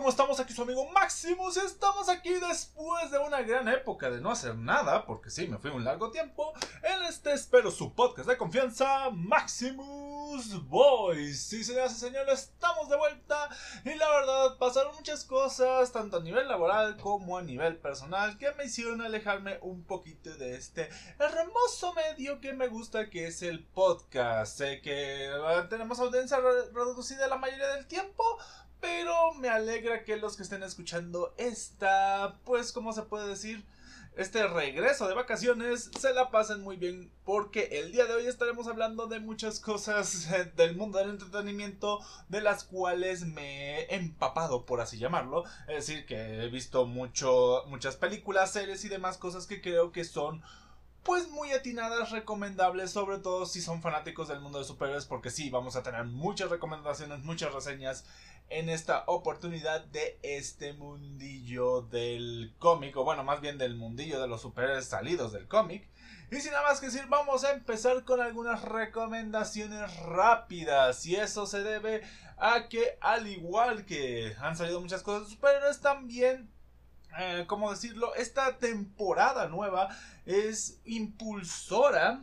¿cómo estamos? Aquí su amigo Maximus estamos aquí después de una gran época de no hacer nada, porque sí, me fui un largo tiempo, en este espero su podcast de confianza, Maximus Boys. Sí, señoras y señores, estamos de vuelta y la verdad pasaron muchas cosas, tanto a nivel laboral como a nivel personal, que me hicieron alejarme un poquito de este hermoso medio que me gusta, que es el podcast. Sé que eh, tenemos audiencia reducida la mayoría del tiempo, pero me alegra que los que estén escuchando esta, pues, ¿cómo se puede decir? Este regreso de vacaciones se la pasen muy bien porque el día de hoy estaremos hablando de muchas cosas del mundo del entretenimiento de las cuales me he empapado por así llamarlo. Es decir, que he visto mucho, muchas películas, series y demás cosas que creo que son pues muy atinadas, recomendables, sobre todo si son fanáticos del mundo de superhéroes, porque sí, vamos a tener muchas recomendaciones, muchas reseñas en esta oportunidad de este mundillo del cómic, o bueno, más bien del mundillo de los superhéroes salidos del cómic. Y sin nada más que decir, vamos a empezar con algunas recomendaciones rápidas. Y eso se debe a que, al igual que han salido muchas cosas de superhéroes, también eh, ¿cómo decirlo? Esta temporada nueva es impulsora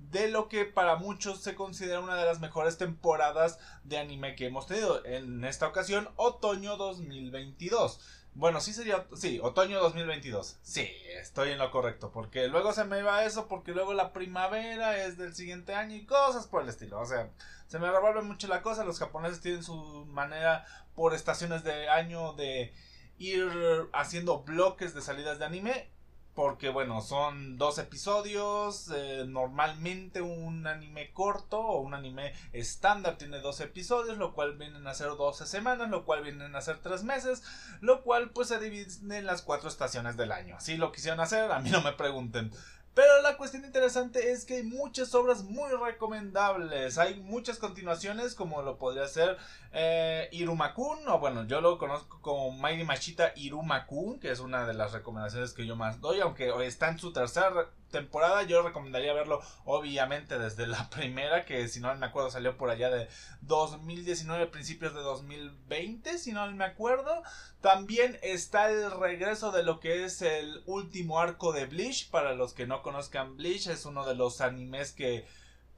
de lo que para muchos se considera una de las mejores temporadas de anime que hemos tenido. En esta ocasión, otoño 2022. Bueno, sí sería, sí, otoño 2022. Sí, estoy en lo correcto, porque luego se me va eso, porque luego la primavera es del siguiente año y cosas por el estilo. O sea, se me revuelve mucho la cosa. Los japoneses tienen su manera por estaciones de año de ir haciendo bloques de salidas de anime porque bueno, son dos episodios, eh, normalmente un anime corto o un anime estándar tiene dos episodios, lo cual vienen a ser 12 semanas, lo cual vienen a ser 3 meses, lo cual pues se divide en las cuatro estaciones del año. Así lo quisieron hacer, a mí no me pregunten. Pero la cuestión interesante es que hay muchas obras muy recomendables. Hay muchas continuaciones, como lo podría ser eh, Irumakun, o bueno, yo lo conozco como Mighty Machita Irumakun, que es una de las recomendaciones que yo más doy, aunque está en su tercera temporada. Yo recomendaría verlo, obviamente, desde la primera, que si no me acuerdo salió por allá de 2019, principios de 2020, si no me acuerdo. También está el regreso de lo que es el último arco de Bleach. Para los que no conozcan Bleach, es uno de los animes que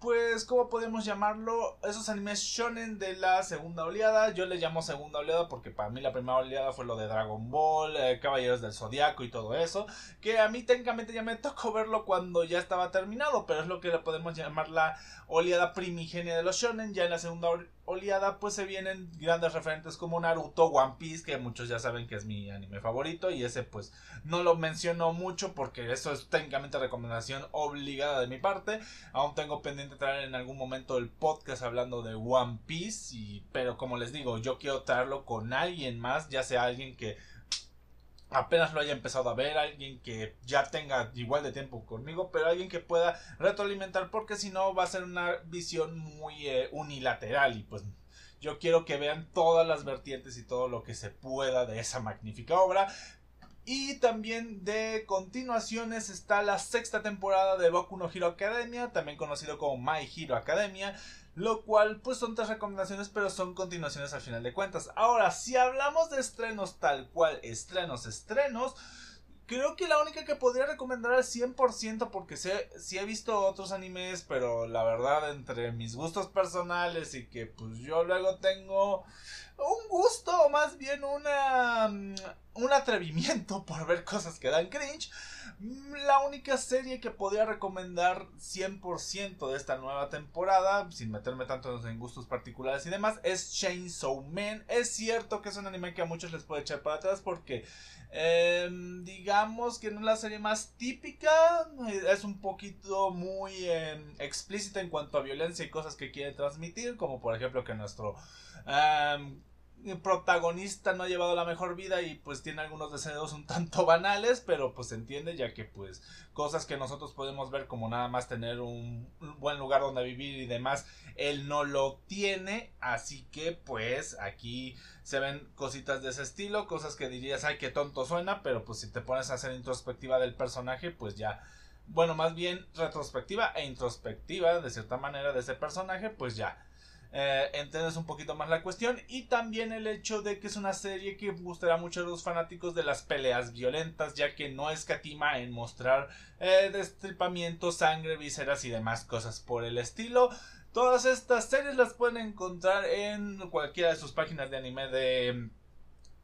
pues, ¿cómo podemos llamarlo? Esos animes shonen de la segunda oleada. Yo le llamo segunda oleada porque para mí la primera oleada fue lo de Dragon Ball, eh, Caballeros del Zodiaco y todo eso. Que a mí técnicamente ya me tocó verlo cuando ya estaba terminado, pero es lo que le podemos llamar la oleada primigenia de los shonen. Ya en la segunda oleada pues se vienen grandes referentes como Naruto, One Piece, que muchos ya saben que es mi anime favorito y ese pues no lo menciono mucho porque eso es técnicamente recomendación obligada de mi parte. Aún tengo pendiente traer en algún momento el podcast hablando de One Piece y pero como les digo, yo quiero traerlo con alguien más, ya sea alguien que apenas lo haya empezado a ver, alguien que ya tenga igual de tiempo conmigo, pero alguien que pueda retroalimentar, porque si no va a ser una visión muy eh, unilateral y pues yo quiero que vean todas las vertientes y todo lo que se pueda de esa magnífica obra. Y también de continuaciones está la sexta temporada de Boku no Hero Academia, también conocido como My Hero Academia. Lo cual, pues son tres recomendaciones, pero son continuaciones al final de cuentas. Ahora, si hablamos de estrenos tal cual, estrenos, estrenos, creo que la única que podría recomendar al 100% porque sé, sí he visto otros animes, pero la verdad entre mis gustos personales y que pues yo luego tengo un gusto o más bien una un atrevimiento por ver cosas que dan cringe. La única serie que podría recomendar 100% de esta nueva temporada, sin meterme tanto en gustos particulares y demás, es Chainsaw Man. Es cierto que es un anime que a muchos les puede echar para atrás porque em, digamos que no es la serie más típica, es un poquito muy em, explícita en cuanto a violencia y cosas que quiere transmitir, como por ejemplo que nuestro em, protagonista no ha llevado la mejor vida y pues tiene algunos deseos un tanto banales, pero pues se entiende ya que pues cosas que nosotros podemos ver como nada más tener un, buen lugar donde vivir y demás, él no lo tiene, así que pues aquí se ven cositas de ese estilo, cosas que dirías, ay, qué tonto suena, pero pues si te pones a hacer introspectiva del personaje, pues ya bueno, más bien retrospectiva e introspectiva de cierta manera de ese personaje, pues ya eh, entiendes un poquito más la cuestión y también el hecho de que es una serie que gustará mucho a los fanáticos de las peleas violentas ya que no escatima en mostrar eh, destripamiento, sangre, vísceras y demás cosas por el estilo. Todas estas series las pueden encontrar en cualquiera de sus páginas de anime de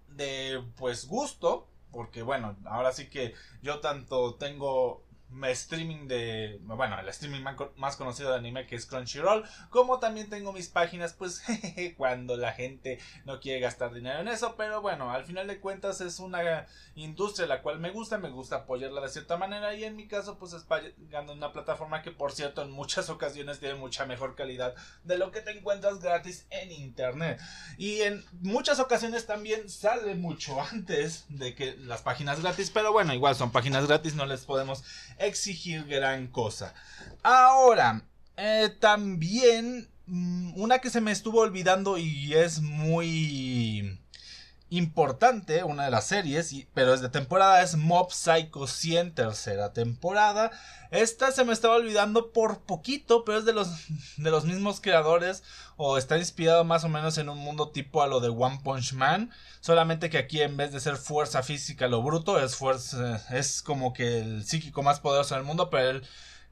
de pues gusto porque bueno ahora sí que yo tanto tengo streaming de, bueno, el streaming más conocido de anime que es Crunchyroll, como también tengo mis páginas, pues cuando la gente no quiere gastar dinero en eso, pero bueno, al final de cuentas es una industria la cual me gusta, me gusta apoyarla de cierta manera y en mi caso pues es pagando una plataforma que por cierto en muchas ocasiones tiene mucha mejor calidad de lo que te encuentras gratis en internet. Y en muchas ocasiones también sale mucho antes de que las páginas gratis, pero bueno, igual son páginas gratis, no les podemos exigir gran cosa. Ahora, eh, también mm, una que se me estuvo olvidando y es muy importante, una de las series, pero es de temporada, es Mob Psycho 100, tercera temporada. Esta se me estaba olvidando por poquito, pero es de los, de los mismos creadores, o está inspirado más o menos en un mundo tipo a lo de One Punch Man, solamente que aquí en vez de ser fuerza física lo bruto, es fuerza, es como que el psíquico más poderoso del mundo, pero él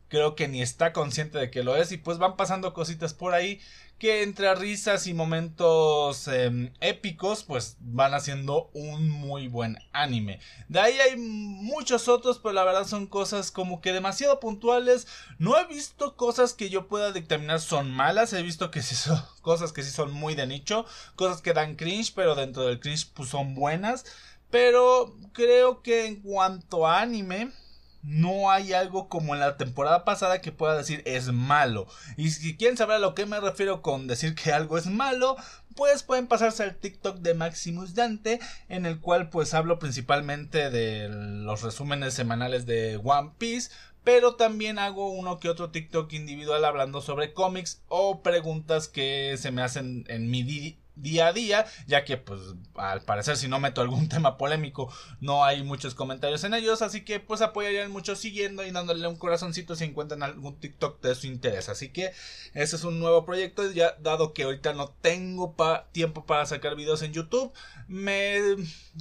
creo que ni está consciente de que lo es y pues van pasando cositas por ahí que entre risas y momentos em, épicos pues van haciendo un muy buen anime. De ahí hay muchos otros, pero la verdad son cosas como que demasiado puntuales. No he visto cosas que yo pueda dictaminar son malas, he visto que sí son cosas que sí son muy de nicho, cosas que dan cringe, pero dentro del cringe pues son buenas. Pero creo que en cuanto a anime, no hay algo como en la temporada pasada que pueda decir es malo. Y si quieren saber a lo que me refiero con decir que algo es malo, pues pueden pasarse al TikTok de Maximus Dante, en el cual pues hablo principalmente de los resúmenes semanales de One Piece, pero también hago uno que otro TikTok individual hablando sobre cómics o preguntas que se me hacen en mi día a día, ya que pues al parecer si no meto algún tema polémico no hay muchos comentarios en ellos, así que pues apoyarían mucho siguiendo y dándole un corazoncito si encuentran algún TikTok de su interés, así que ese es un nuevo proyecto, ya dado que ahorita no tengo tiempo para sacar videos en YouTube, me,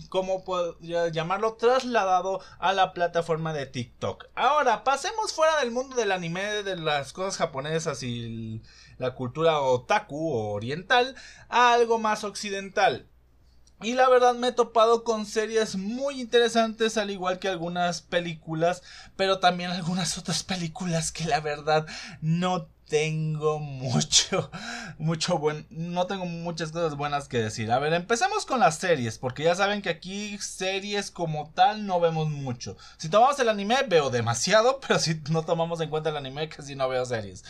como puedo llamarlo, trasladado a la plataforma de TikTok. Ahora, pasemos fuera del mundo del anime, de las cosas japonesas y la cultura otaku o oriental a algo más occidental. Y la verdad me he topado con series muy interesantes, al igual que algunas películas, pero también algunas otras películas que la verdad no tengo mucho, mucho buen, no tengo muchas cosas buenas que decir. A ver, empecemos con las series, porque ya saben que aquí series como tal no vemos mucho. Si tomamos el anime veo demasiado, pero si no tomamos en cuenta el anime casi no veo series.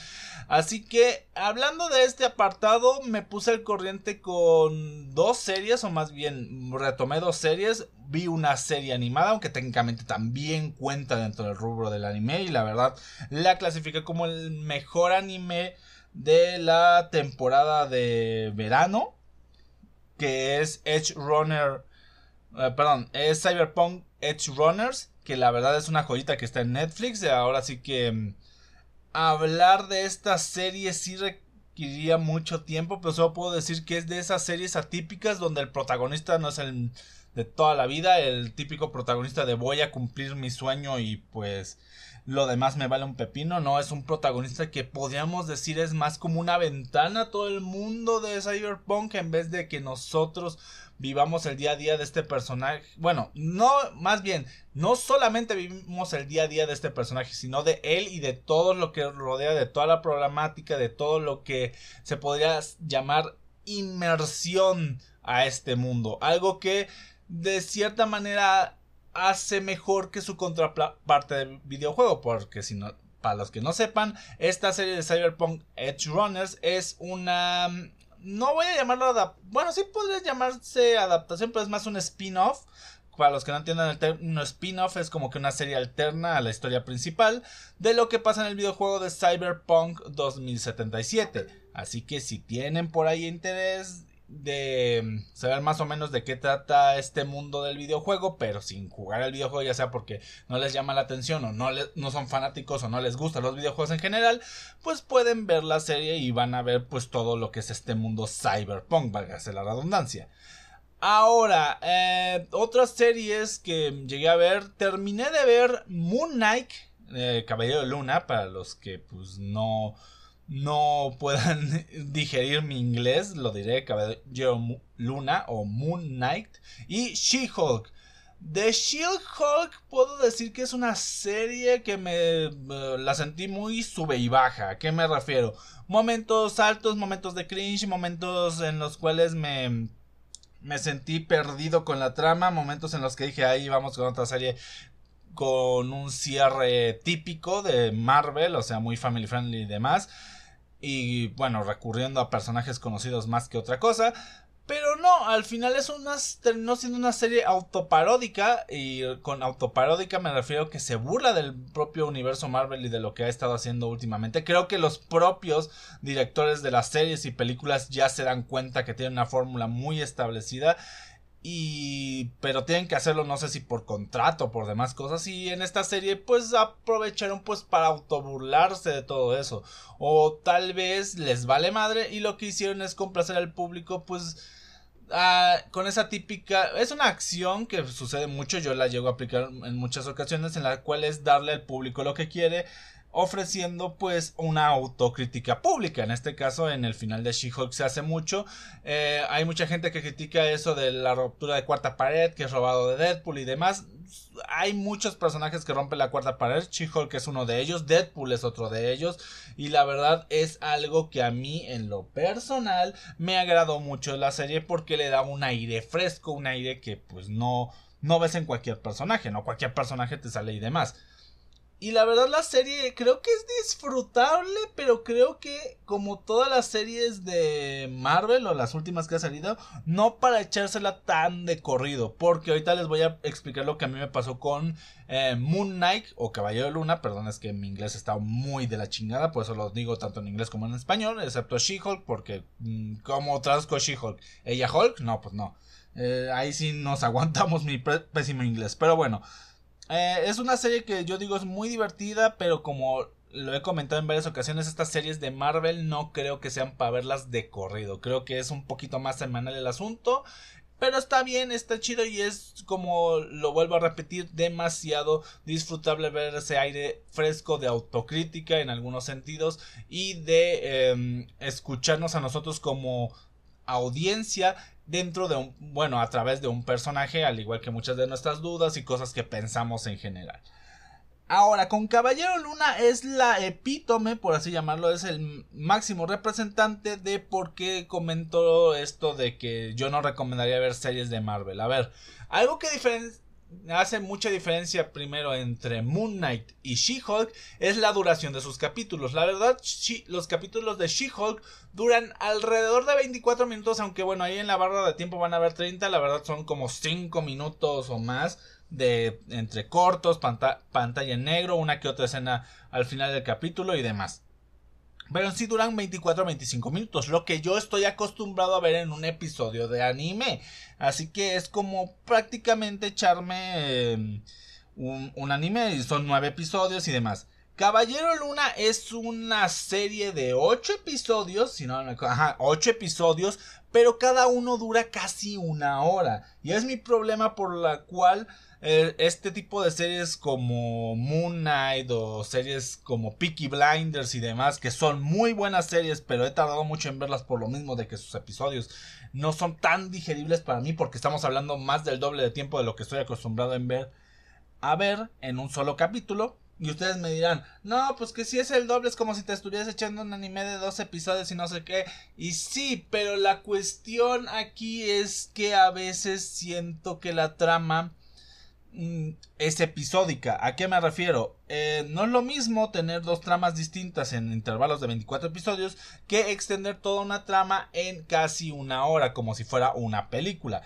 Así que, hablando de este apartado, me puse al corriente con dos series, o más bien retomé dos series. Vi una serie animada, aunque técnicamente también cuenta dentro del rubro del anime, y la verdad la clasifiqué como el mejor anime de la temporada de verano, que es Edge Runner. Eh, perdón, es Cyberpunk Edge Runners, que la verdad es una joyita que está en Netflix. Ahora sí que mm, hablar de esta serie sí requeriría mucho tiempo, pero solo puedo decir que es de esas series atípicas donde el protagonista no es el de toda la vida, el típico protagonista de voy a cumplir mi sueño y pues lo demás me vale un pepino, no, es un protagonista que podríamos decir es más como una ventana a todo el mundo de Cyberpunk en vez de que nosotros vivamos el día a día de este personaje. Bueno, no, más bien, no solamente vivimos el día a día de este personaje, sino de él y de todo lo que rodea, de toda la programática, de todo lo que se podría llamar inmersión a este mundo. Algo que de cierta manera hace mejor que su contraparte del videojuego, porque si no, para los que no sepan, esta serie de Cyberpunk Edge Runners es una no voy a llamarlo bueno, sí podría llamarse adaptación, pero es más un spin-off. Para los que no entiendan el término spin-off es como que una serie alterna a la historia principal de lo que pasa en el videojuego de Cyberpunk 2077. Así que si tienen por ahí interés de saber más o menos de qué trata este mundo del videojuego, pero sin jugar al videojuego, ya sea porque no les llama la atención o no, no son fanáticos o no les gustan los videojuegos en general, pues pueden ver la serie y van a ver pues todo lo que es este mundo cyberpunk, válgase la redundancia. Ahora, eh, otras series que llegué a ver, terminé de ver Moon Knight, eh, Caballero de Luna, para los que pues no no puedan digerir mi inglés, lo diré Caballero Luna o Moon Knight y She-Hulk. De She-Hulk puedo decir que es una serie que me eh, la sentí muy sube y baja. ¿A qué me refiero? Momentos altos, momentos de cringe, momentos en los cuales me me sentí perdido con la trama, momentos en los que dije, ahí vamos con otra serie con un cierre típico de Marvel, o sea, muy family friendly y demás y bueno, recurriendo a personajes conocidos más que otra cosa. Pero no, al final es una, terminó siendo una serie autoparódica y con autoparódica me refiero que se burla del propio universo Marvel y de lo que ha estado haciendo últimamente. Creo que los propios directores de las series y películas ya se dan cuenta que tienen una fórmula muy establecida y pero tienen que hacerlo no sé si por contrato o por demás cosas. Y en esta serie pues aprovecharon pues para autoburlarse de todo eso. O tal vez les vale madre y lo que hicieron es complacer al público pues con esa típica es una acción que sucede mucho yo la llego a aplicar en muchas ocasiones en la cual es darle al público lo que quiere ofreciendo pues una autocrítica pública. En este caso, en el final de She-Hulk se hace mucho. Eh, hay mucha gente que critica eso de la ruptura de cuarta pared, que es robado de Deadpool y demás. Hay muchos personajes que rompen la cuarta pared. She-Hulk es uno de ellos, Deadpool es otro de ellos. Y la verdad es algo que a mí en lo personal me agradó mucho la serie porque le da un aire fresco, un aire que pues no, no ves en cualquier personaje, no cualquier personaje te sale y demás. Y la verdad la serie creo que es disfrutable, pero creo que como todas las series de Marvel o las últimas que ha salido, no para echársela tan de corrido. Porque ahorita les voy a explicar lo que a mí me pasó con eh, Moon Knight o Caballero de Luna. Perdón, es que mi inglés está muy de la chingada, por eso lo digo tanto en inglés como en español, excepto She-Hulk, porque mm, como traduzco She-Hulk? ¿Ella Hulk? No, pues no. Eh, ahí sí nos aguantamos mi pésimo inglés. Pero bueno. Eh, es una serie que yo digo es muy divertida, pero como lo he comentado en varias ocasiones, estas series de Marvel no creo que sean para verlas de corrido. Creo que es un poquito más semanal el asunto. Pero está bien, está chido y es como lo vuelvo a repetir, demasiado disfrutable ver ese aire fresco de autocrítica en algunos sentidos y de em, escucharnos a nosotros como audiencia dentro de un, bueno, a través de un personaje, al igual que muchas de nuestras dudas y cosas que pensamos en general. Ahora, con Caballero Luna es la epítome, por así llamarlo, es el máximo representante de por qué comentó esto de que yo no recomendaría ver series de Marvel. A ver, algo que hace mucha diferencia primero entre Moon Knight y She-Hulk es la duración de sus capítulos. La verdad, los capítulos de She-Hulk duran alrededor de 24 minutos, aunque bueno, ahí en la barra de tiempo van a ver 30, la verdad son como 5 minutos o más de entre cortos, pantalla en negro, una que otra escena al final del capítulo y demás. Pero sí duran 24 o 25 minutos, lo que yo estoy acostumbrado a ver en un episodio de anime. Así que es como prácticamente echarme em, un, un, anime, son 9 episodios y demás. Caballero Luna es una serie de 8 episodios, si no, ajá, 8 episodios, pero cada uno dura casi una hora. Y es mi problema por la cual eh, este tipo de series como Moon Knight o series como Peaky Blinders y demás, que son muy buenas series, pero he tardado mucho en verlas por lo mismo de que sus episodios no son tan digeribles para mí porque estamos hablando más del doble de tiempo de lo que estoy acostumbrado en ver a ver en un solo capítulo. Y ustedes me dirán, no, pues que si es el doble es como si te estuvieras echando un anime de dos episodios y no sé qué. Y sí, pero la cuestión aquí es que a veces siento que la trama es episódica. ¿A qué me refiero? Eh, no es lo mismo tener dos tramas distintas en intervalos de 24 episodios que extender toda una trama en casi una hora, como si fuera una película.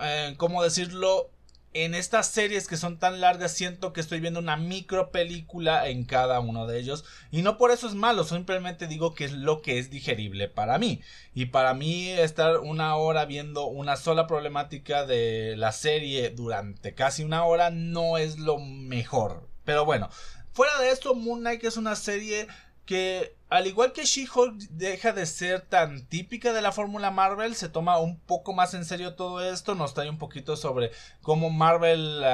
Eh, ¿Cómo decirlo? En estas series que son tan largas siento que estoy viendo una micro película en cada uno de ellos y no por eso es malo, simplemente digo que es lo que es digerible para mí y para mí estar una hora viendo una sola problemática de la serie durante casi una hora no es lo mejor. Pero bueno, fuera de esto Moon Knight es una serie que al igual que She-Hulk deja de ser tan típica de la fórmula Marvel, se toma un poco más en serio todo esto, nos trae un poquito sobre cómo Marvel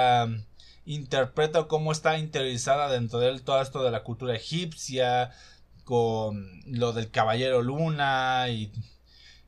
interpreta o cómo está interiorizada dentro de él todo esto de la cultura egipcia, con lo del Caballero Luna y,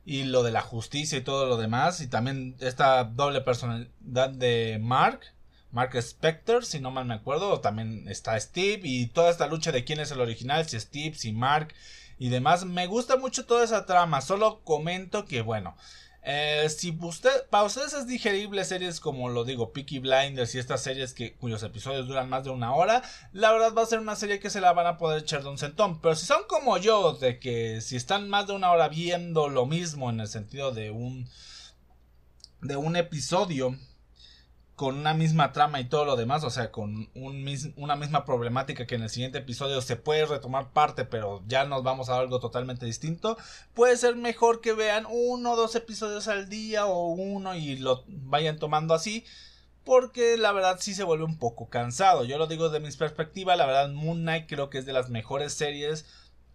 y lo de la justicia y todo lo demás, y también esta doble personalidad de Mark Mark Spector, si no mal me acuerdo, también está Steve y toda esta lucha de quién es el original, si Steve, si Mark y demás. Me gusta mucho toda esa trama, solo comento que bueno, eh, si usted, para ustedes es digerible series como lo digo, Peaky Blinders y estas series que, cuyos episodios duran más de una hora, la verdad va a ser una serie que se la van a poder echar de un centón. Pero si son como yo, de que si están más de una hora viendo lo mismo en el sentido de un de un episodio con una misma trama y todo lo demás, o sea, con un una misma problemática que en el siguiente episodio se puede retomar parte, pero ya nos vamos a algo totalmente distinto, puede ser mejor que vean uno o dos episodios al día o uno y lo vayan tomando así, porque la verdad sí se vuelve un poco cansado. Yo lo digo de mis perspectivas, la verdad Moon Knight creo que es de las mejores series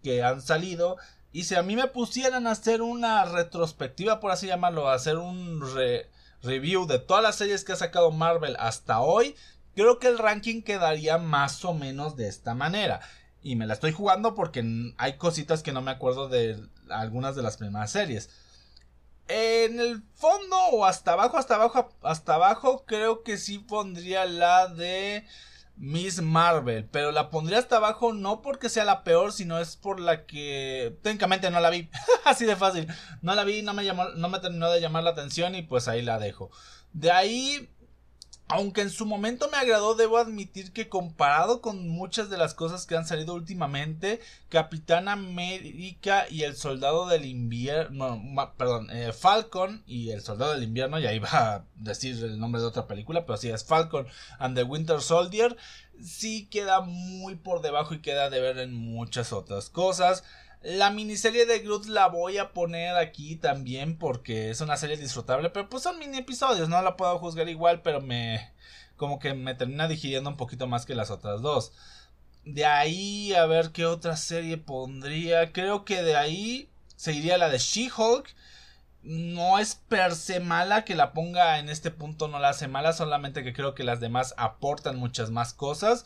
que han salido. Y si a mí me pusieran a hacer una retrospectiva, por así llamarlo, a hacer un re review de todas las series que ha sacado Marvel hasta hoy, creo que el ranking quedaría más o menos de esta manera. Y me la estoy jugando porque hay cositas que no me acuerdo de algunas de las primeras series. En el fondo o hasta abajo, hasta abajo, hasta abajo, creo que sí pondría la de Miss Marvel, pero la pondría hasta abajo no porque sea la peor, sino es por la que técnicamente no la vi, así de fácil. No la vi, no me llamó, no me terminó de llamar la atención y pues ahí la dejo. De ahí aunque en su momento me agradó, debo admitir que comparado con muchas de las cosas que han salido últimamente, Capitán América y el Soldado del Invierno, perdón, eh, Falcon y el Soldado del Invierno, ya iba a decir el nombre de otra película, pero sí es Falcon and the Winter Soldier, sí queda muy por debajo y queda de ver en muchas otras cosas. La miniserie de Groot la voy a poner aquí también porque es una serie disfrutable, pero pues son mini episodios, no la puedo juzgar igual, pero me como que me termina digiriendo un poquito más que las otras dos. De ahí a ver qué otra serie pondría, creo que de ahí seguiría la de She-Hulk. No es per se mala que la ponga en este punto, no la hace mala, solamente que creo que las demás aportan muchas más cosas.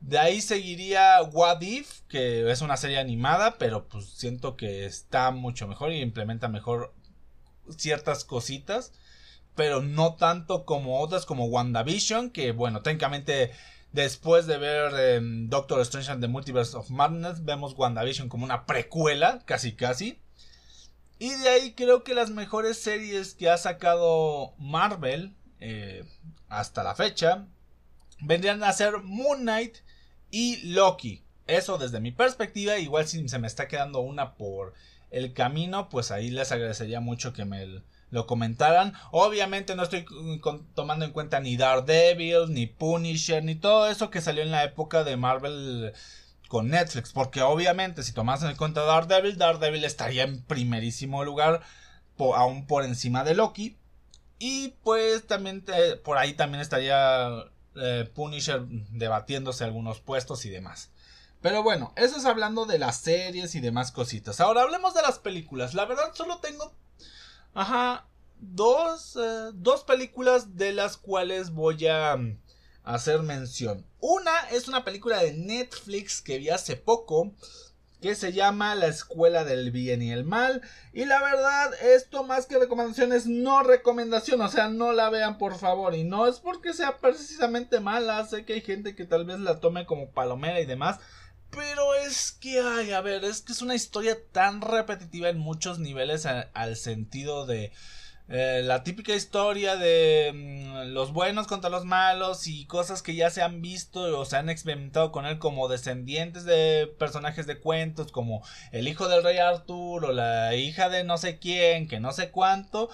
De ahí seguiría What If, que es una serie animada, pero pues siento que está mucho mejor y implementa mejor ciertas cositas, pero no tanto como otras como WandaVision, que bueno, técnicamente después de ver em, Doctor Strange and the Multiverse of Madness, vemos WandaVision como una precuela, casi casi. Y de ahí creo que las mejores series que ha sacado Marvel eh, hasta la fecha vendrían a ser Moon Knight y Loki. Eso desde mi perspectiva, igual si se me está quedando una por el camino, pues ahí les agradecería mucho que me lo comentaran. Obviamente no estoy tomando en cuenta ni Daredevil, ni Punisher, ni todo eso que salió en la época de Marvel con Netflix. Porque obviamente si tomas en cuenta Daredevil, Daredevil estaría en primerísimo lugar, aún por encima de Loki. Y pues también por ahí también estaría eh, Punisher debatiéndose algunos puestos y demás. Pero bueno, eso es hablando de las series y demás cositas. Ahora hablemos de las películas. La verdad solo tengo... Ajá. Dos, eh, dos películas de las cuales voy a mm, hacer mención. Una es una película de Netflix que vi hace poco que se llama La Escuela del Bien y el Mal. Y la verdad, esto más que recomendación es no recomendación, o sea, no la vean por favor. Y no es porque sea precisamente mala, sé que hay gente que tal vez la tome como palomera y demás. Pero es que, ay, a ver, es que es una historia tan repetitiva en muchos niveles al sentido de eh, la típica historia de mm, los buenos contra los malos y cosas que ya se han visto o se han experimentado con él como descendientes de personajes de cuentos como el hijo del rey Arthur o la hija de no sé quién que no sé cuánto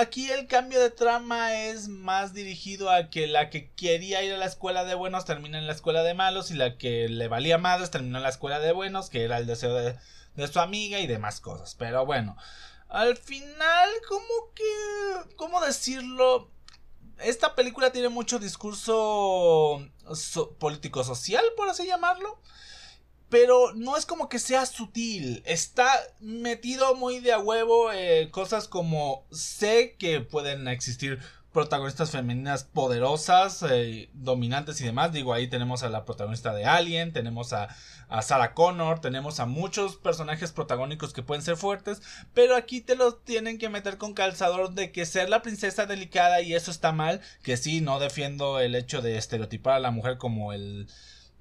aquí el cambio de trama es más dirigido a que la que quería ir a la escuela de buenos termina en la escuela de malos y la que le valía madres terminó en la escuela de buenos que era el deseo de, de su amiga y demás cosas. Pero bueno al final, como que... ¿Cómo decirlo? Esta película tiene mucho discurso político-social, por así llamarlo. Pero no es como que sea sutil. Está metido muy de a huevo eh, cosas como sé que pueden existir protagonistas femeninas poderosas, eh, dominantes y demás. Digo, ahí tenemos a la protagonista de Alien, tenemos a, a Sarah Connor, tenemos a muchos personajes protagónicos que pueden ser fuertes, pero aquí te los tienen que meter con calzador de que ser la princesa delicada y eso está mal, que sí, no defiendo el hecho de estereotipar a la mujer como el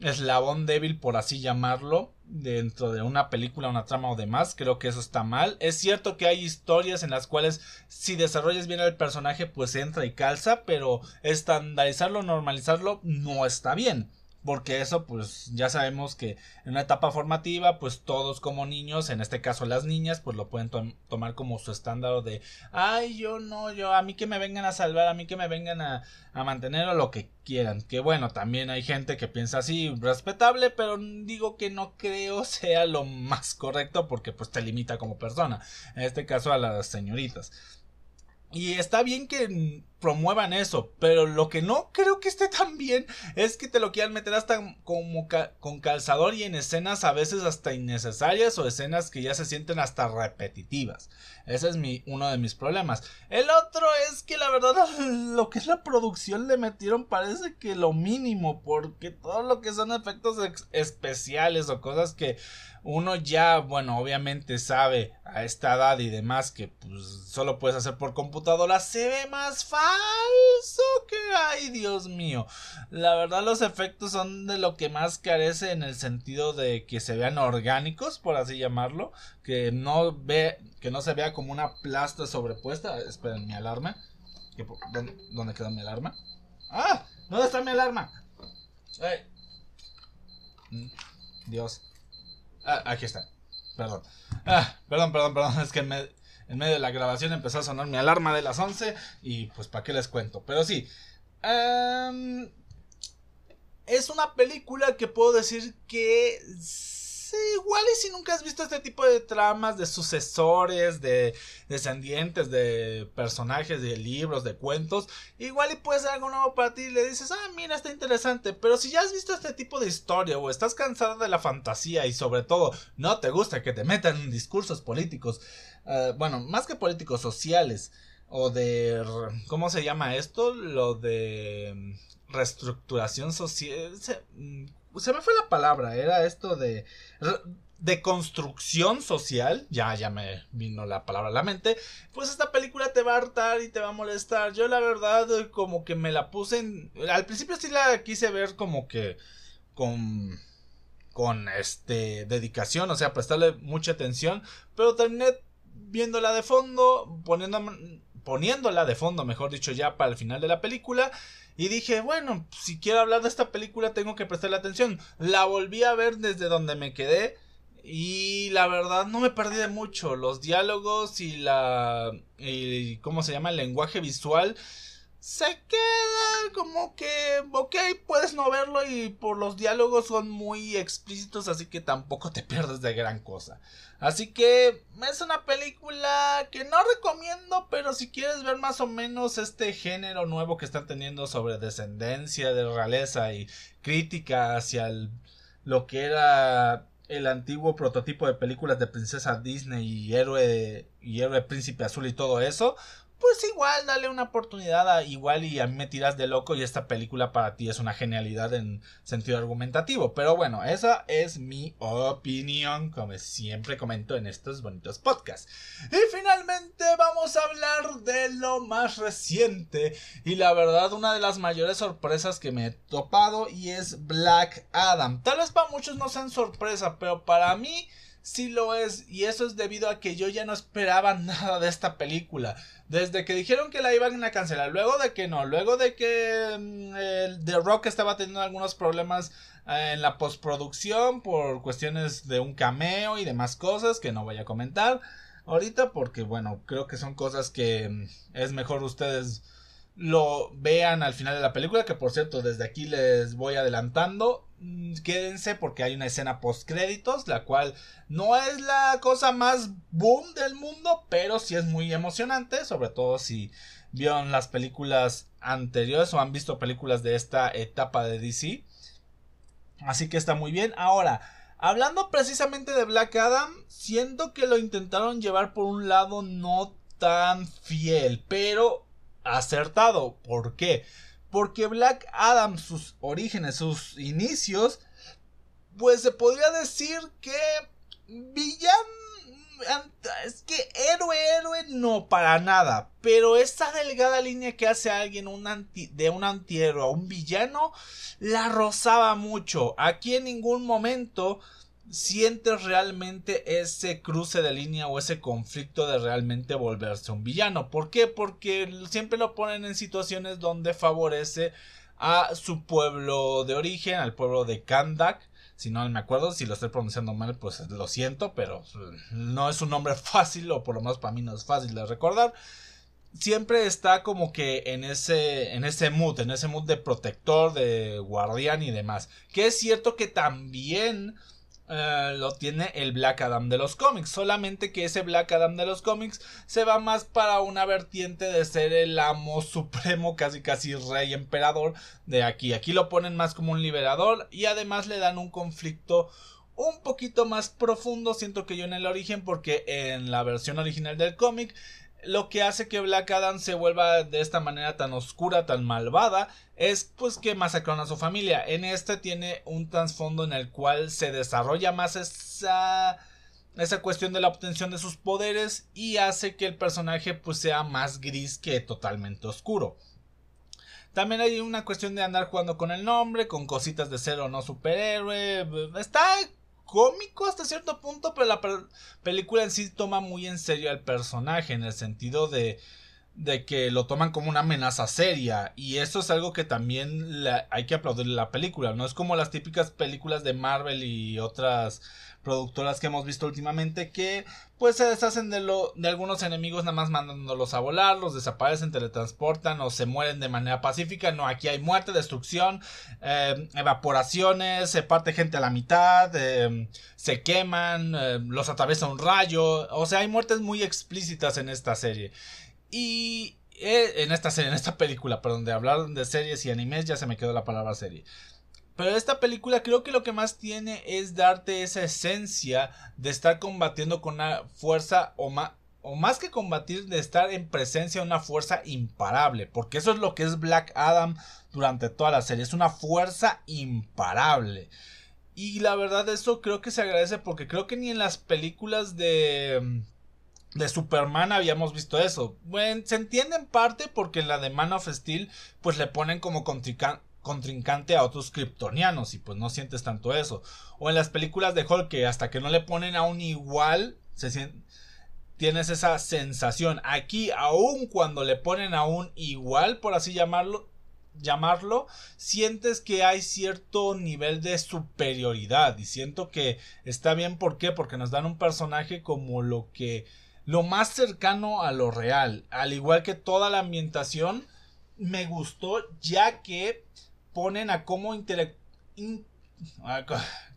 eslabón débil, por así llamarlo, dentro de una película, una trama o demás. Creo que eso está mal. Es cierto que hay historias en las cuales si desarrollas bien el personaje, pues entra y calza, pero estandarizarlo, normalizarlo, no está bien porque eso pues ya sabemos que en una etapa formativa pues todos como niños en este caso las niñas pues lo pueden tomar como su estándar de ay yo no yo a mí que me vengan a salvar a mí que me vengan a, a mantener o lo que quieran que bueno también hay gente que piensa así respetable pero digo que no creo sea lo más correcto porque pues te limita como persona en este caso a las señoritas. Y está bien que promuevan eso, pero lo que no creo que esté tan bien es que te lo quieran meter hasta como con calzador y en escenas a veces hasta innecesarias o escenas que ya se sienten hasta repetitivas. Ese es mi, uno de mis problemas. El otro es que la verdad lo que es la producción le metieron parece que lo mínimo, porque todo lo que son efectos especiales o cosas que uno ya, bueno, obviamente sabe a esta edad y demás que pues solo puedes hacer por computadora, se ve más falso que ay, Dios mío. La verdad los efectos son de lo que más carece en el sentido de que se vean orgánicos, por así llamarlo, que no ve que no se vea como una plasta sobrepuesta. Esperen, mi alarma. ¿Dónde, quedó mi alarma? ¡Ah! ¿Dónde está mi alarma? Mm, Dios. Ah, aquí está. Perdón. Ah, perdón, perdón, perdón. Es que en, medio de la grabación empezó a sonar mi alarma de las 11 y pues para qué les cuento. Pero sí. Em, es una película que puedo decir que igual y si nunca has visto este tipo de tramas de sucesores, de descendientes, de personajes, de libros, de cuentos, igual y puede ser algo nuevo para ti y le dices, ah, mira, está interesante, pero si ya has visto este tipo de historia o estás cansado de la fantasía y sobre todo no te gusta que te metan en discursos políticos, eh, bueno, más que políticos sociales, o de ¿cómo se llama esto? Lo de mm, reestructuración social se me fue la palabra, era esto de de construcción social, ya ya me vino la palabra a la mente, pues esta película te va a hartar y te va a molestar. Yo la verdad como que me la puse en al principio sí la quise ver como que con con este dedicación, o sea, prestarle mucha atención, pero terminé viéndola de fondo, poniendo poniéndola de fondo, mejor dicho, ya para el final de la película y dije, bueno, si quiero hablar de esta película tengo que prestarle atención. La volví a ver desde donde me quedé. Y la verdad no me perdí de mucho. Los diálogos y la... Y, ¿Cómo se llama? El lenguaje visual. Se queda como que... Ok, puedes no verlo y por los diálogos son muy explícitos. Así que tampoco te pierdes de gran cosa. Así que es una película que no recomiendo, pero si quieres ver más o menos este género nuevo que están teniendo sobre descendencia de realeza y crítica hacia lo que era el antiguo prototipo de películas de princesa Disney y héroe y héroe príncipe azul y todo eso, pues igual dale una oportunidad a igual y a mí me tiras de loco y esta película para ti es una genialidad en sentido argumentativo. Pero bueno, esa es mi opinión, como siempre comento en estos bonitos podcasts. Y finalmente vamos a hablar de lo más reciente y la verdad una de las mayores sorpresas que me he topado y es Black Adam. Tal vez para muchos no sean sorpresa, pero para mí sí lo es. Y eso es debido a que yo ya no esperaba nada de esta película. Desde que dijeron que la iban a cancelar, luego de que no, luego de que mm, The Rock estaba teniendo algunos problemas eh, en la postproducción por cuestiones de un cameo y demás cosas que no voy a comentar ahorita porque bueno, creo que son cosas que mm, es mejor ustedes lo vean al final de la película, que por cierto desde aquí les voy adelantando, quédense porque hay una escena post créditos, la cual no es la cosa más boom del mundo, pero sí es muy emocionante, sobre todo si vieron las películas anteriores o han visto películas de esta etapa de DC. Así que está muy bien. Ahora, hablando precisamente de Black Adam, siento que lo intentaron llevar por un lado no tan fiel, pero acertado. ¿Por qué? Porque Black Adam, sus orígenes, sus inicios, pues se podría decir que villano es que héroe, héroe, no, para nada. Pero esa delgada línea que hace alguien de un antihéroe a un villano, la rozaba mucho. Aquí en ningún momento sientes realmente ese cruce de línea o ese conflicto de realmente volverse un villano. ¿Por qué? Porque siempre lo ponen en situaciones donde favorece a su pueblo de origen, al pueblo de Kandak. Si no me acuerdo, si lo estoy pronunciando mal, pues lo siento, pero no es un nombre fácil, o por lo menos para mí no es fácil de recordar. Siempre está como que en ese, en ese mood, en ese mood de protector, de guardián y demás. Que es cierto que también eh, lo tiene el Black Adam de los cómics. Solamente que ese Black Adam de los cómics se va más para una vertiente de ser el amo supremo, casi casi rey emperador de aquí. Aquí lo ponen más como un liberador y además le dan un conflicto un poquito más profundo, siento que yo en el origen, porque en la versión original del cómic lo que hace que Black Adam se vuelva de esta manera tan oscura, tan malvada, es pues que masacraron a su familia. En este tiene un trasfondo en el cual se desarrolla más esa esa cuestión de la obtención de sus poderes y hace que el personaje pues sea más gris que totalmente oscuro. También hay una cuestión de andar jugando con el nombre, con cositas de ser o no superhéroe. Está cómico hasta cierto punto, pero la película en sí toma muy en serio al personaje, en el sentido de, de que lo toman como una amenaza seria. Y eso es algo que también hay que aplaudirle a la película. No es como las típicas películas de Marvel y otras productoras que hemos visto últimamente que pues se deshacen de, lo, de algunos enemigos nada más mandándolos a volar, los desaparecen, teletransportan o se mueren de manera pacífica. No, aquí hay muerte, destrucción, eh, evaporaciones, se parte gente a la mitad, eh, se queman, eh, los atraviesa un rayo. O sea, hay muertes muy explícitas en esta serie. Y en esta serie, en esta película, perdón, de hablar de series y animes, ya se me quedó la palabra serie. Pero esta película creo que lo que más tiene es darte esa esencia de estar combatiendo con una fuerza o más, o más que combatir, de estar en presencia de una fuerza imparable. Porque eso es lo que es Black Adam durante toda la serie. Es una fuerza imparable. Y la verdad eso creo que se agradece porque creo que ni en las películas de de Superman habíamos visto eso. Bueno, se entiende en parte porque en la de Man of Steel pues le ponen como contrincante a otros kryptonianos y pues no sientes tanto eso. O en las películas de Hulk que hasta que no le ponen a un igual se tienes esa sensación. Aquí aún cuando le ponen a un igual por así llamarlo llamarlo, sientes que hay cierto nivel de superioridad y siento que está bien, ¿por qué? Porque nos dan un personaje como lo que lo más cercano a lo real, al igual que toda la ambientación me gustó ya que ponen a cómo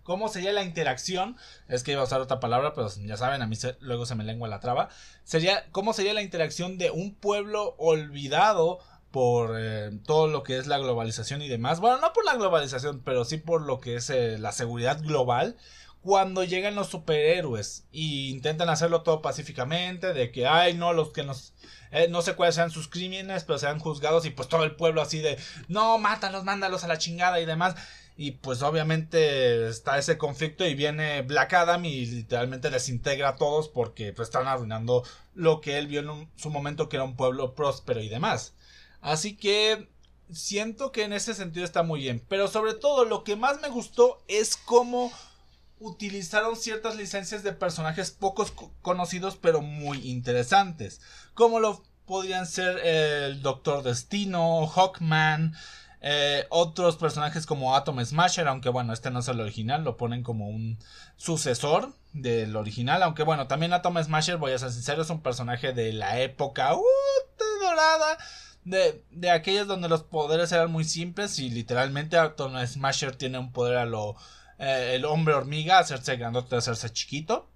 cómo sería la interacción, es que iba a usar otra palabra, pero ya saben, a mí luego se me lengua la traba, sería cómo sería la interacción de un pueblo olvidado por eh, todo lo que es la globalización y demás, bueno, no por la globalización, pero sí por lo que es eh, la seguridad global, cuando llegan los superhéroes y intentan hacerlo todo pacíficamente, de que, ay, no, los que nos, eh, no sé cuáles sean sus crímenes, pero sean juzgados y pues todo el pueblo así de, no, mátalos, mándalos a la chingada y demás. Y pues obviamente está ese conflicto y viene Black Adam y literalmente desintegra a todos porque pues están arruinando lo que él vio en su momento que era un pueblo próspero y demás. Así que siento que en ese sentido está muy bien. Pero sobre todo lo que más me gustó es cómo utilizaron ciertas licencias de personajes pocos conocidos pero muy interesantes, como lo podrían ser el Doctor Destino, Hawkman, eh, otros personajes como Atom Smasher, aunque bueno, este no es el original, lo ponen como un sucesor del original, aunque bueno, también Atom Smasher, voy a ser sincero, es un personaje de la época uh, dorada. De, de aquellas donde los poderes eran muy simples y literalmente Atom Smasher tiene un poder a lo eh, el hombre hormiga, hacerse grandote, hacerse chiquito.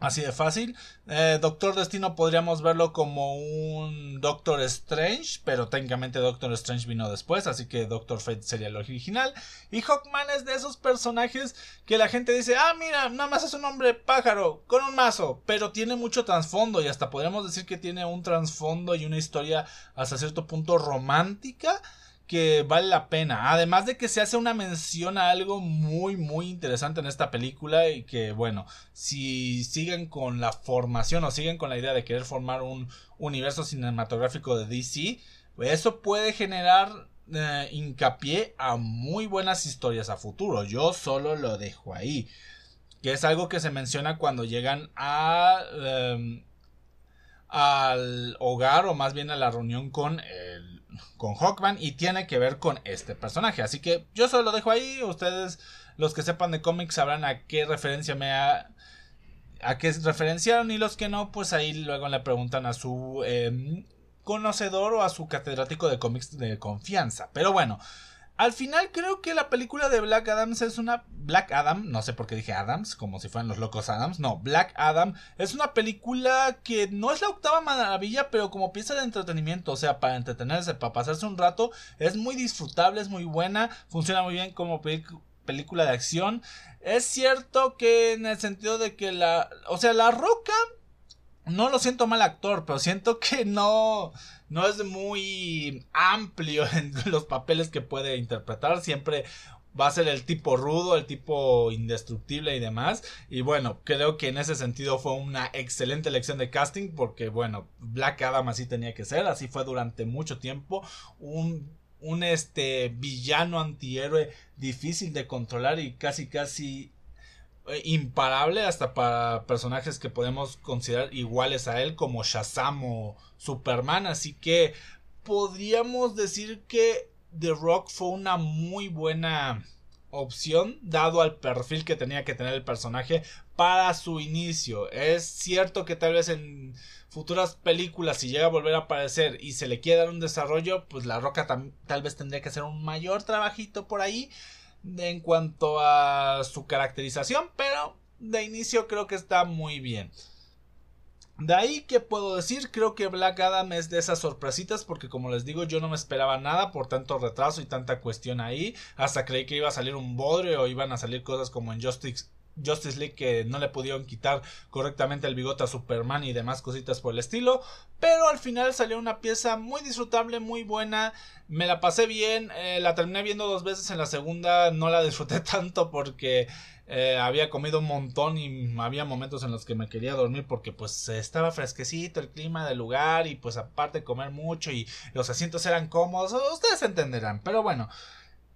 Así de fácil. Eh, Doctor Destino podríamos verlo como un Doctor Strange, pero técnicamente Doctor Strange vino después, así que Doctor Fate sería el original. Y Hawkman es de esos personajes que la gente dice, ah, mira, nada más es un hombre pájaro con un mazo, pero tiene mucho trasfondo y hasta podríamos decir que tiene un trasfondo y una historia hasta cierto punto romántica que vale la pena. Además de que se hace una mención a algo muy muy interesante en esta película y que bueno, si siguen con la formación o siguen con la idea de querer formar un universo cinematográfico de DC, eso puede generar eh, hincapié a muy buenas historias a futuro. Yo solo lo dejo ahí. Que es algo que se menciona cuando llegan a... Em, al hogar o más bien a la reunión con el con Hawkman y tiene que ver con este personaje. Así que yo solo lo dejo ahí. Ustedes, los que sepan de cómics, sabrán a qué referencia me ha. a qué referenciaron y los que no, pues ahí luego le preguntan a su em, conocedor o a su catedrático de cómics de confianza. Pero bueno. Al final creo que la película de Black Adams es una... Black Adam, no sé por qué dije Adams, como si fueran los locos Adams. No, Black Adam es una película que no es la octava maravilla, pero como pieza de entretenimiento, o sea, para entretenerse, para pasarse un rato, es muy disfrutable, es muy buena, funciona muy bien como película de acción. Es cierto que en el sentido de que la... O sea, la roca no lo siento mal actor, pero siento que no, no es muy amplio en los papeles que puede interpretar. Siempre va a ser el tipo rudo, el tipo indestructible y demás. Y bueno, creo que en ese sentido fue una excelente elección de casting porque bueno, Black Adam así tenía que ser, así fue durante mucho tiempo un un este villano antihéroe difícil de controlar y casi casi imparable hasta para personajes que podemos considerar iguales a él como Shazam o Superman así que podríamos decir que The Rock fue una muy buena opción dado al perfil que tenía que tener el personaje para su inicio. Es cierto que tal vez en futuras películas si llega a volver a aparecer y se le quiere dar un desarrollo, pues la Roca tal vez tendría que hacer un mayor trabajito por ahí en cuanto a su caracterización, pero de inicio creo que está muy bien. De ahí que puedo decir, creo que Black Adam es de esas sorpresitas porque como les digo yo no me esperaba nada por tanto retraso y tanta cuestión ahí, hasta creí que iba a salir un bodre o iban a salir cosas como en Justice Justice League que no le pudieron quitar correctamente el bigote a Superman y demás cositas por el estilo. Pero al final salió una pieza muy disfrutable, muy buena. Me la pasé bien. Eh, la terminé viendo dos veces. En la segunda no la disfruté tanto porque eh, había comido un montón y había momentos en los que me quería dormir porque pues estaba fresquecito el clima del lugar y pues aparte comer mucho y los asientos eran cómodos. Ustedes entenderán. Pero bueno.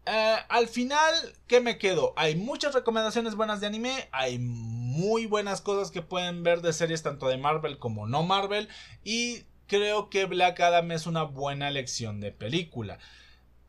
Eh, al final, ¿qué me quedo? Hay muchas recomendaciones buenas de anime, hay muy buenas cosas que pueden ver de series tanto de Marvel como no Marvel y creo que Black Adam es una buena elección de película.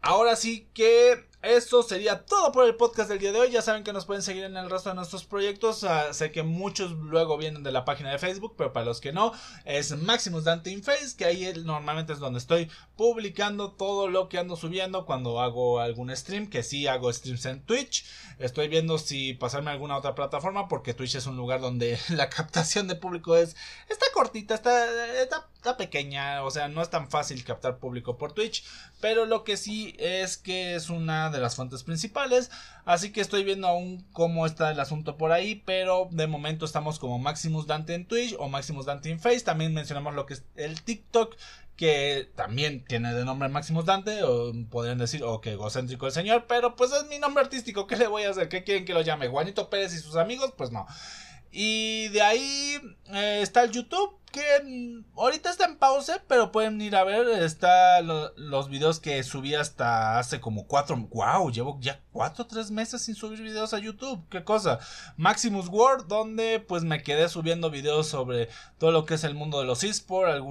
Ahora sí que eso sería todo por el podcast del día de hoy. Ya saben que nos pueden seguir en el resto de nuestros proyectos. Ah, sé que muchos luego vienen de la página de Facebook, pero para los que no, es Maximus Dante in Face, que ahí normalmente es donde estoy publicando todo lo que ando subiendo cuando hago algún stream, que sí hago streams en Twitch. Estoy viendo si pasarme a alguna otra plataforma, porque Twitch es un lugar donde la captación de público es está cortita, está, está, está pequeña, o sea, no es tan fácil captar público por Twitch, pero lo que sí es que es una de las fuentes principales. Así que estoy viendo aún cómo está el asunto por ahí. Pero de momento estamos como Maximus Dante en Twitch o Maximus Dante en Face. También mencionamos lo que es el TikTok. Que también tiene de nombre Maximus Dante. O podrían decir, o que egocéntrico el señor. Pero pues es mi nombre artístico. ¿Qué le voy a hacer? ¿Qué quieren que lo llame? Juanito Pérez y sus amigos? Pues no. Y de ahí eh, está el YouTube, que ahorita está en pausa, pero pueden ir a ver. Está los videos que subí hasta hace como cuatro. ¡Wow! Llevo ya cuatro o tres meses sin subir videos a YouTube. ¿Qué cosa? Maximus World, donde pues me quedé subiendo videos sobre todo lo que es el mundo de los esports,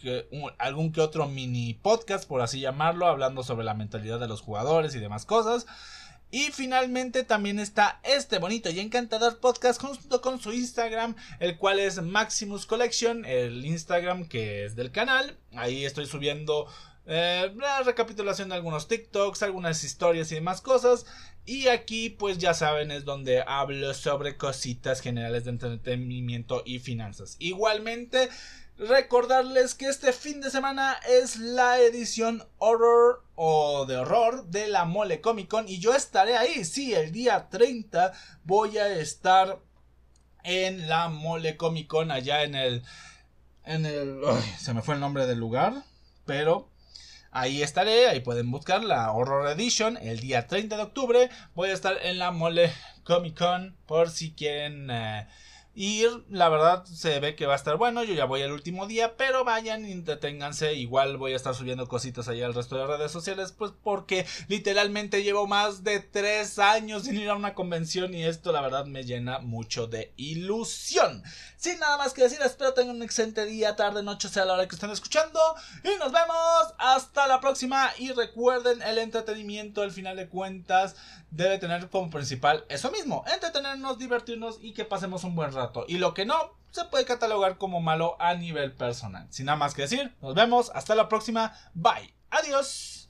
que, algún que otro mini podcast, por así llamarlo, hablando sobre la mentalidad de los jugadores y demás cosas. Y finalmente también está este bonito y encantador podcast junto con su Instagram, el cual es Maximus Collection, el Instagram que es del canal. Ahí estoy subiendo eh, la recapitulación de algunos TikToks, algunas historias y demás cosas. Y aquí pues ya saben es donde hablo sobre cositas generales de entretenimiento y finanzas. Igualmente Recordarles que este fin de semana es la edición horror o de horror de la Mole Comic Con y yo estaré ahí, sí, el día 30 voy a estar en la Mole Comic Con allá en el en el se me fue el nombre del lugar, pero Ahí estaré, ahí pueden buscar la Horror Edition el día 30 de octubre. Voy a estar en la Mole Comic Con por si quieren eh, y la verdad se ve que va a estar bueno. Yo ya voy el último día, pero vayan, entreténganse. Igual voy a estar subiendo cositas allá al resto de redes sociales, pues porque literalmente llevo más de tres años sin ir a una convención y esto la verdad me llena mucho de ilusión. Sin nada más que decir, espero tengan un excelente día, tarde, noche, sea la hora que estén escuchando. Y nos vemos hasta la próxima. Y recuerden, el entretenimiento al final de cuentas debe tener como principal eso mismo: entretenernos, divertirnos y que pasemos un buen Y lo que no, se puede catalogar como malo a nivel personal. Sin nada más que decir, nos vemos. Hasta la próxima. Bye. Adiós.